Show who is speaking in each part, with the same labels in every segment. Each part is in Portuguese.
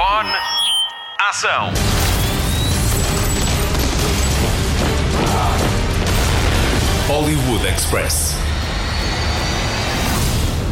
Speaker 1: Microfone. Ação.
Speaker 2: Hollywood Express.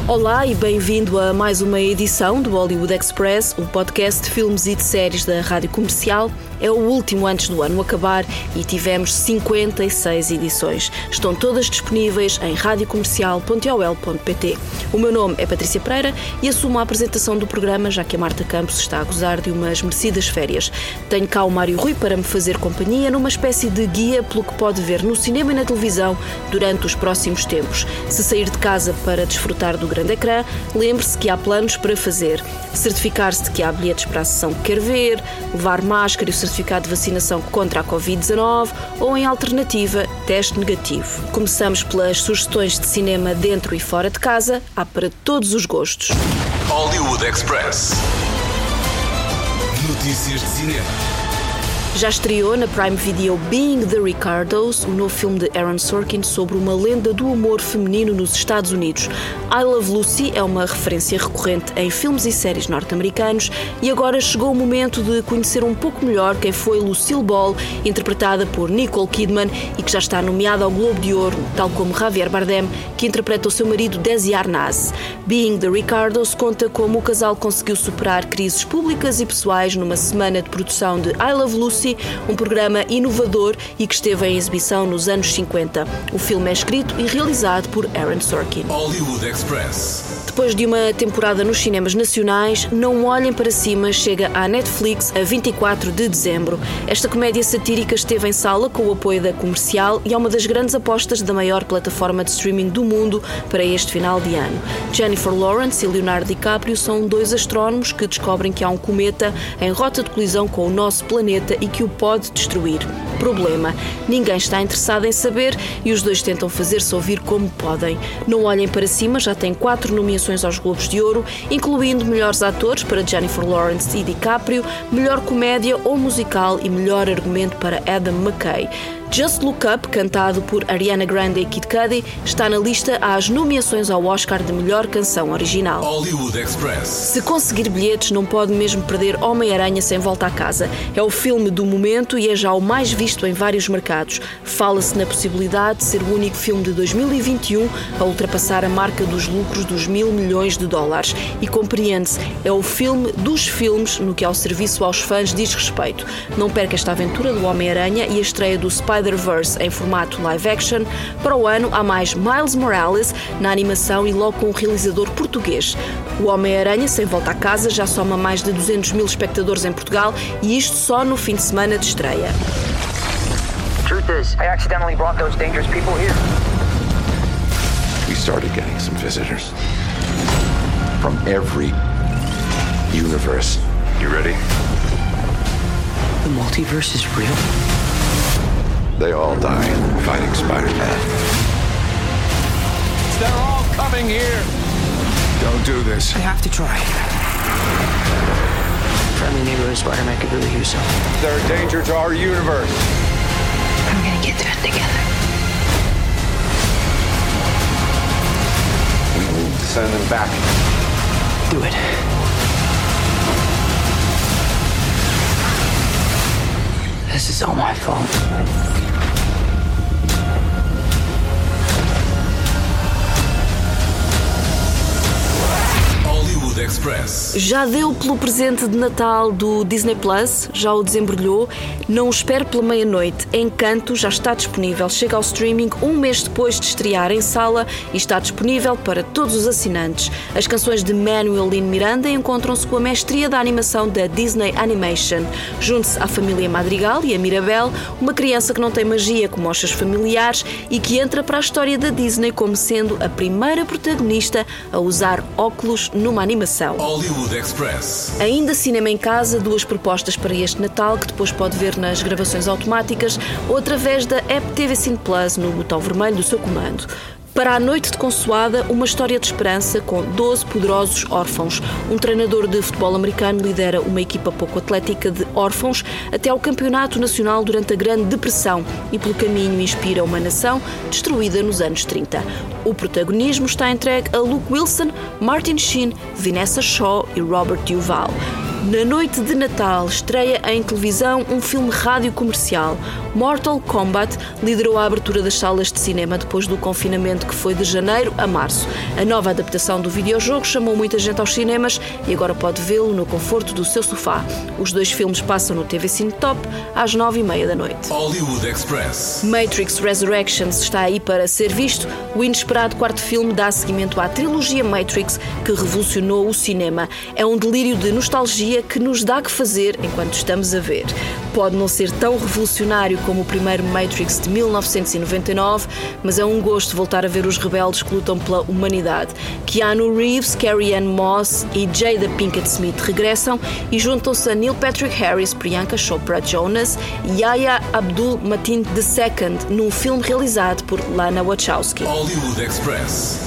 Speaker 3: Olá e bem-vindo a mais uma edição do Hollywood Express, o podcast de filmes e de séries da Rádio Comercial. É o último antes do ano acabar e tivemos 56 edições. Estão todas disponíveis em radiocomercial.ol.pt. O meu nome é Patrícia Pereira e assumo a apresentação do programa, já que a Marta Campos está a gozar de umas merecidas férias. Tenho cá o Mário Rui para me fazer companhia numa espécie de guia pelo que pode ver no cinema e na televisão durante os próximos tempos. Se sair de casa para desfrutar do grande ecrã, lembre-se que há planos para fazer. Certificar-se de que há bilhetes para a sessão que quer ver, levar máscara e o certificado de vacinação contra a Covid-19 ou, em alternativa, teste negativo. Começamos pelas sugestões de cinema dentro e fora de casa, há para todos os gostos.
Speaker 2: Hollywood Express. Notícias de cinema.
Speaker 3: Já estreou na Prime Video Being the Ricardos, o novo filme de Aaron Sorkin sobre uma lenda do humor feminino nos Estados Unidos. I Love Lucy é uma referência recorrente em filmes e séries norte-americanos e agora chegou o momento de conhecer um pouco melhor quem foi Lucille Ball, interpretada por Nicole Kidman e que já está nomeada ao Globo de Ouro, tal como Javier Bardem, que interpreta o seu marido Desi Arnaz. Being the Ricardos conta como o casal conseguiu superar crises públicas e pessoais numa semana de produção de I Love Lucy um programa inovador e que esteve em exibição nos anos 50. O filme é escrito e realizado por Aaron Sorkin.
Speaker 2: Hollywood Express.
Speaker 3: Depois de uma temporada nos cinemas nacionais, Não Olhem para Cima chega à Netflix a 24 de dezembro. Esta comédia satírica esteve em sala com o apoio da comercial e é uma das grandes apostas da maior plataforma de streaming do mundo para este final de ano. Jennifer Lawrence e Leonardo DiCaprio são dois astrónomos que descobrem que há um cometa em rota de colisão com o nosso planeta e que o pode destruir. Problema: ninguém está interessado em saber e os dois tentam fazer-se ouvir como podem. Não Olhem para Cima já tem quatro nomeações aos Globos de Ouro, incluindo melhores atores para Jennifer Lawrence e DiCaprio, melhor comédia ou musical e melhor argumento para Adam McKay. Just Look Up, cantado por Ariana Grande e Kid Cudi, está na lista às nomeações ao Oscar de melhor canção original.
Speaker 2: Hollywood Express.
Speaker 3: Se conseguir bilhetes, não pode mesmo perder Homem-Aranha sem volta a casa. É o filme do momento e é já o mais visto em vários mercados. Fala-se na possibilidade de ser o único filme de 2021 a ultrapassar a marca dos lucros dos mil milhões de dólares. E compreende-se, é o filme dos filmes no que ao serviço aos fãs diz respeito. Não perca esta aventura do Homem-Aranha e a estreia do Spider-Verse em formato live action. Para o ano há mais Miles Morales na animação e logo com um realizador português. O Homem-Aranha sem volta a casa já soma mais de 200 mil espectadores em Portugal e isto só no fim de semana de estreia.
Speaker 4: Truth is, I accidentally brought those dangerous people here.
Speaker 5: we started getting some visitors from every universe.
Speaker 2: You ready?
Speaker 4: The multiverse is real?
Speaker 5: They all die fighting Spider-Man.
Speaker 6: They're all coming here.
Speaker 5: Don't do this.
Speaker 4: I have to try. Friendly neighborhood Spider-Man could really use some.
Speaker 6: They're a danger to our universe.
Speaker 4: I'm gonna get through it together.
Speaker 6: We need to send them back.
Speaker 4: Do it. This is all my fault.
Speaker 2: Express.
Speaker 3: Já deu pelo presente de Natal do Disney Plus, já o desembrulhou. Não espere pela meia-noite. Encanto já está disponível. Chega ao streaming um mês depois de estrear em sala e está disponível para todos os assinantes. As canções de Manuel Lin Miranda encontram-se com a mestria da animação da Disney Animation. Junte-se à família Madrigal e a Mirabel, uma criança que não tem magia como os seus familiares e que entra para a história da Disney como sendo a primeira protagonista a usar óculos numa animação.
Speaker 2: Hollywood Express.
Speaker 3: Ainda cinema em casa, duas propostas para este Natal que depois pode ver nas gravações automáticas ou através da app TV Cine Plus no botão vermelho do seu comando. Para a noite de consoada, uma história de esperança com 12 poderosos órfãos. Um treinador de futebol americano lidera uma equipa pouco atlética de órfãos até ao campeonato nacional durante a Grande Depressão e pelo caminho inspira uma nação destruída nos anos 30. O protagonismo está entregue a Luke Wilson, Martin Sheen, Vanessa Shaw e Robert Duval. Na noite de Natal estreia em televisão um filme rádio comercial. Mortal Kombat liderou a abertura das salas de cinema depois do confinamento que foi de janeiro a março. A nova adaptação do videojogo chamou muita gente aos cinemas e agora pode vê-lo no conforto do seu sofá. Os dois filmes passam no TV Cine Top às nove e meia da noite.
Speaker 2: Hollywood Express.
Speaker 3: Matrix Resurrections está aí para ser visto. O inesperado quarto filme dá seguimento à trilogia Matrix que revolucionou o cinema. É um delírio de nostalgia que nos dá que fazer enquanto estamos a ver. Pode não ser tão revolucionário como o primeiro Matrix de 1999, mas é um gosto voltar a ver os rebeldes que lutam pela humanidade. Keanu Reeves, Carrie Ann Moss e Jada Pinkett Smith regressam e juntam-se a Neil Patrick Harris, Priyanka Chopra Jonas e Yahya Abdul Mateen II num filme realizado por Lana Wachowski.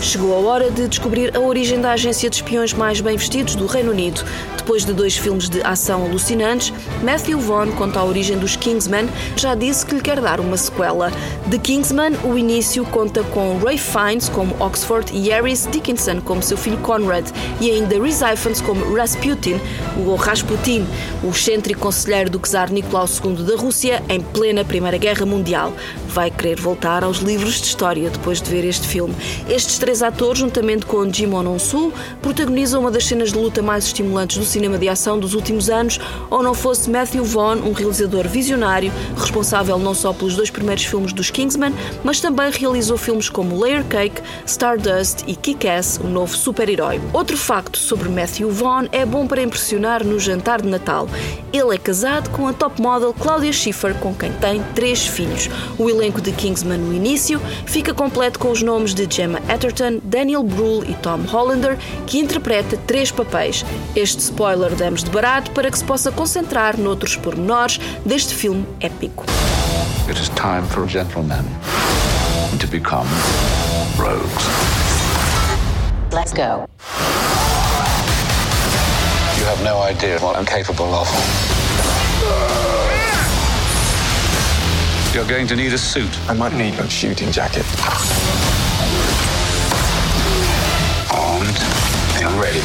Speaker 3: Chegou a hora de descobrir a origem da agência de espiões mais bem vestidos do Reino Unido. Depois de dois filmes de ação alucinantes, Matthew Vaughn conta a origem dos Kingsman, já disse que lhe quer dar uma sequela. The Kingsman, o início conta com Ray Fiennes como Oxford e Harris Dickinson como seu filho Conrad e ainda Rhys Ifans como Rasputin, o Rasputin, o excêntrico conselheiro do czar Nicolau II da Rússia em plena Primeira Guerra Mundial. Vai querer voltar aos livros de história depois de ver este filme. Estes três atores, juntamente com Jimon Onsu, protagonizam uma das cenas de luta mais estimulantes do cinema de ação dos últimos anos, ou não fosse Matthew Vaughn, um realizador visionário, responsável não só pelos dois primeiros filmes dos Kingsman, mas também realizou filmes como Layer Cake, Stardust e Kick-Ass, o novo super-herói. Outro facto sobre Matthew Vaughn é bom para impressionar no jantar de Natal. Ele é casado com a top model Claudia Schiffer, com quem tem três filhos. O elenco de Kingsman no início fica completo com os nomes de Gemma Atherton, Daniel Brühl e Tom Hollander, que interpreta três papéis. Este spoiler damos de barato para que se possa concentrar noutros pormenores deste filme épico.
Speaker 5: It is time for gentlemen to become rogues.
Speaker 7: Let's go.
Speaker 5: You have no idea what I'm capable of. You're going to need a suit.
Speaker 6: I might need a shooting jacket.
Speaker 5: Armed and ready.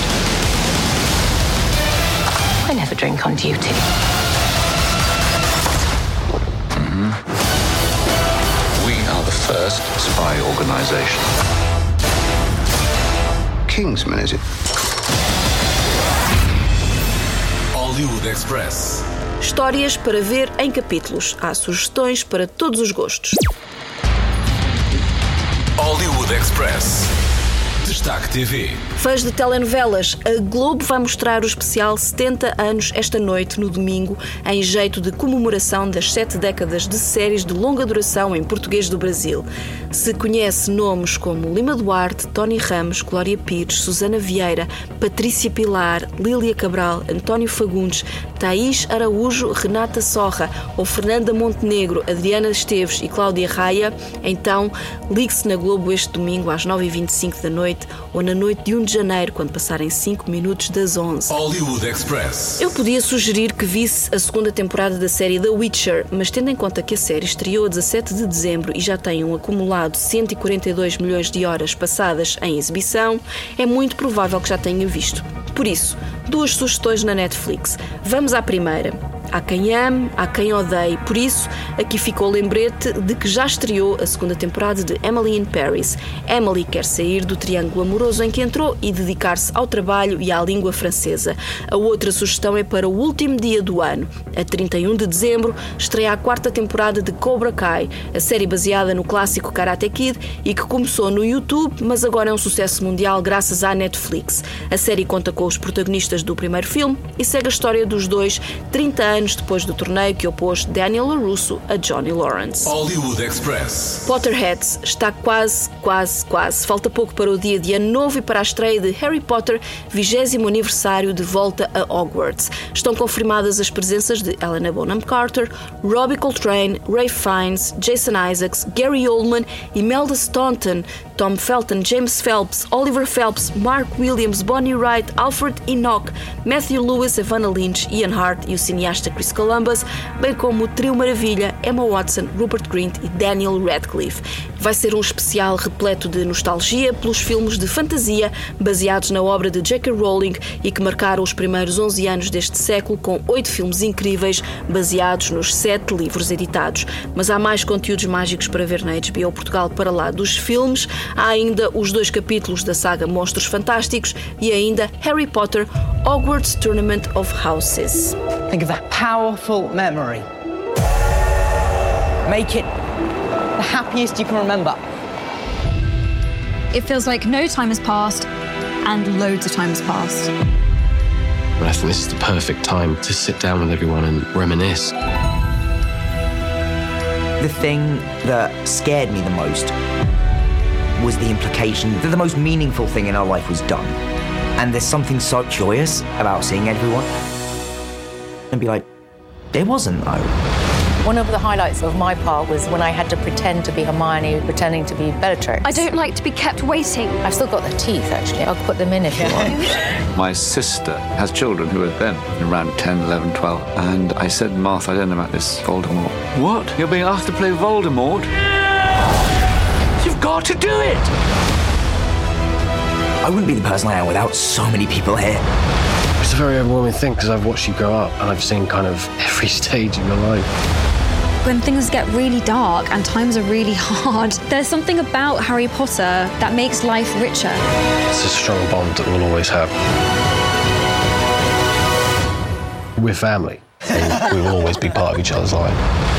Speaker 7: I never drink on duty. Mm-hmm.
Speaker 5: We are the first spy organization. Kingsman, is it?
Speaker 2: Hollywood Express.
Speaker 3: Histórias para ver em capítulos. Há sugestões para todos os gostos.
Speaker 2: Hollywood Express. Destaque TV.
Speaker 3: Fãs de telenovelas, a Globo vai mostrar o especial 70 anos esta noite, no domingo, em jeito de comemoração das sete décadas de séries de longa duração em português do Brasil. Se conhece nomes como Lima Duarte, Tony Ramos, Glória Pires, Susana Vieira, Patrícia Pilar, Lília Cabral, António Fagundes, Thaís Araújo, Renata Sorra ou Fernanda Montenegro, Adriana Esteves e Cláudia Raia, então ligue-se na Globo este domingo às 9h25 da noite ou na noite de 1 de janeiro, quando passarem 5 minutos das 11.
Speaker 2: Hollywood Express.
Speaker 3: Eu podia sugerir que visse a segunda temporada da série The Witcher, mas tendo em conta que a série estreou a 17 de dezembro e já tem um acumulado 142 milhões de horas passadas em exibição, é muito provável que já tenha visto. Por isso, duas sugestões na Netflix. Vamos à primeira. Há quem ame, há quem odeie. Por isso, aqui ficou o lembrete de que já estreou a segunda temporada de Emily in Paris. Emily quer sair do triângulo amoroso em que entrou e dedicar-se ao trabalho e à língua francesa. A outra sugestão é para o último dia do ano. A 31 de dezembro estreia a quarta temporada de Cobra Kai, a série baseada no clássico Karate Kid e que começou no YouTube, mas agora é um sucesso mundial graças à Netflix. A série conta com os protagonistas do primeiro filme e segue a história dos dois 30 anos depois do torneio que opôs Daniel LaRusso a Johnny Lawrence.
Speaker 2: Hollywood Express.
Speaker 3: Potterheads está quase, quase, quase. Falta pouco para o dia de ano novo e para a estreia de Harry Potter, 20 aniversário de volta a Hogwarts. Estão confirmadas as presenças de Helena Bonham Carter, Robbie Coltrane, Ray Fiennes, Jason Isaacs, Gary Oldman, Imelda Staunton, Tom Felton, James Phelps, Oliver Phelps, Mark Williams, Bonnie Wright, Alfred Enoch, Matthew Lewis, Evanna Lynch, Ian Hart e o cineasta Chris Columbus, bem como o trio maravilha Emma Watson, Rupert Grint e Daniel Radcliffe. Vai ser um especial repleto de nostalgia pelos filmes de fantasia baseados na obra de J.K. Rowling e que marcaram os primeiros 11 anos deste século com oito filmes incríveis baseados nos sete livros editados. Mas há mais conteúdos mágicos para ver na HBO Portugal para lá dos filmes. Há ainda os dois capítulos da saga Monstros Fantásticos e ainda Harry Potter Hogwarts Tournament of Houses.
Speaker 8: Think of that powerful memory. Make it the happiest you can remember.
Speaker 9: It feels like no time has passed and loads of time has passed.
Speaker 10: But I think this is the perfect time to sit down with everyone and reminisce.
Speaker 11: The thing that scared me the most was the implication that the most meaningful thing in our life was done. And there's something so joyous about seeing everyone and be like, there wasn't though.
Speaker 7: One of the highlights of my part was when I had to pretend to be Hermione, pretending to be Bellatrix.
Speaker 9: I don't like to be kept waiting.
Speaker 7: I've still got the teeth, actually. I'll put them in if you want.
Speaker 5: My sister has children who are then around 10, 11, 12. And I said, Martha, I don't know about this Voldemort. What? You're being asked to play Voldemort? You've got to do it!
Speaker 11: I wouldn't be the person I am without so many people here.
Speaker 10: It's a very overwhelming thing because I've watched you grow up and I've seen kind of every stage of your life.
Speaker 9: When things get really dark and times are really hard, there's something about Harry Potter that makes life richer.
Speaker 10: It's a strong bond that we'll always have. We're family. And we will always be part of each other's life.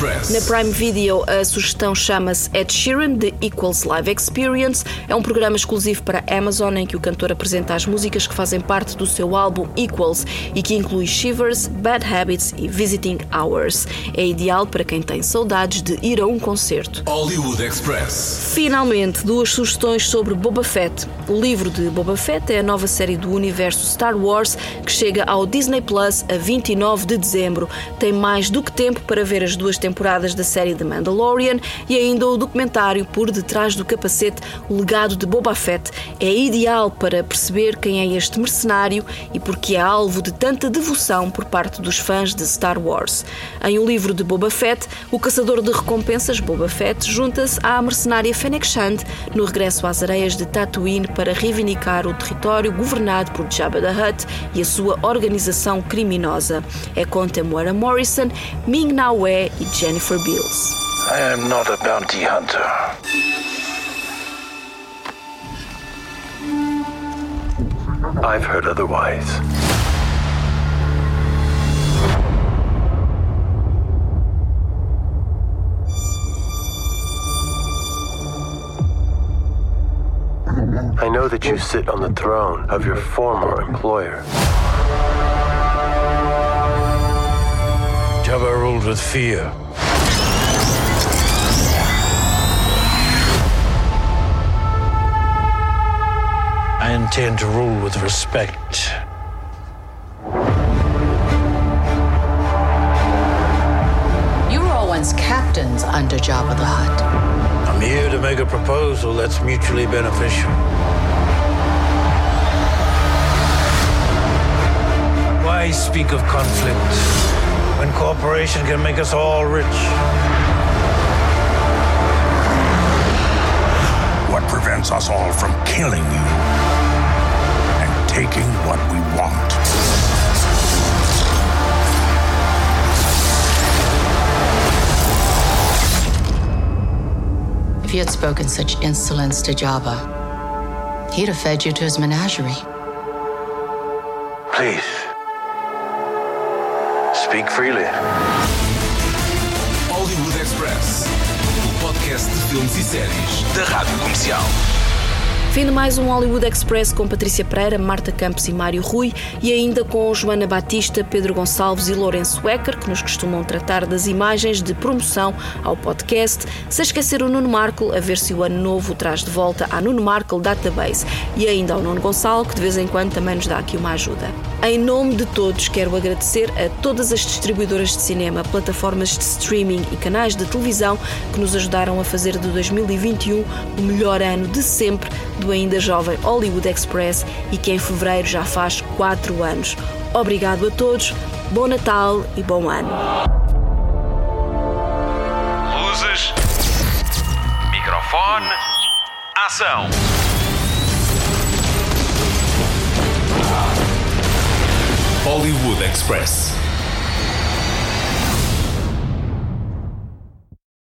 Speaker 10: Express.
Speaker 3: Na Prime Video, a sugestão chama-se Ed Sheeran The Equals Live Experience. É um programa exclusivo para Amazon em que o cantor apresenta as músicas que fazem parte do seu álbum Equals e que inclui Shivers, Bad Habits e Visiting Hours. É ideal para quem tem saudades de ir a um concerto.
Speaker 2: Hollywood Express.
Speaker 3: Finalmente, duas sugestões sobre Boba Fett. O livro de Boba Fett é a nova série do universo Star Wars que chega ao Disney Plus a 29 de dezembro. Tem mais do que tempo para ver as duas temporadas da série The Mandalorian e ainda o documentário Por Detrás do Capacete, o legado de Boba Fett. É ideal para perceber quem é este mercenário e porque é alvo de tanta devoção por parte dos fãs de Star Wars. Em O Livro de Boba Fett, o caçador de recompensas Boba Fett junta-se à mercenária Fennec Shand no regresso às areias de Tatooine para reivindicar o território governado por Jabba the Hutt e a sua organização criminosa. É com Temuera Morrison, Ming-Na Wen e Jennifer Beals.
Speaker 6: I am not a bounty hunter. I've heard otherwise. I know that you sit on the throne of your former employer. Jabba ruled with fear. Intend to rule with respect.
Speaker 7: You were all once captains under Jabba the Hutt.
Speaker 6: I'm here to make a proposal that's mutually beneficial. Why speak of conflict when cooperation can make us all rich?
Speaker 12: What prevents us all from killing you and taking what we want?
Speaker 7: If you had spoken such insolence to Jabba, he'd have fed you to his menagerie.
Speaker 6: Please. Speak freely.
Speaker 2: Hollywood Express. O podcast de filmes e séries da Rádio Comercial.
Speaker 3: Fim de mais um Hollywood Express com Patrícia Pereira, Marta Campos e Mário Rui e ainda com Joana Batista, Pedro Gonçalves e Lourenço Ecker, que nos costumam tratar das imagens de promoção ao podcast, sem esquecer o Nuno Markle, a ver se o ano novo traz de volta à Nuno Markle Database e ainda ao Nuno Gonçalo, que de vez em quando também nos dá aqui uma ajuda. Em nome de todos, quero agradecer a todas as distribuidoras de cinema, plataformas de streaming e canais de televisão que nos ajudaram a fazer de 2021 o melhor ano de sempre do ainda jovem Hollywood Express e que em fevereiro já faz 4 anos. Obrigado a todos, bom Natal e bom ano.
Speaker 1: Luzes, microfone, ação.
Speaker 2: Hollywood Express.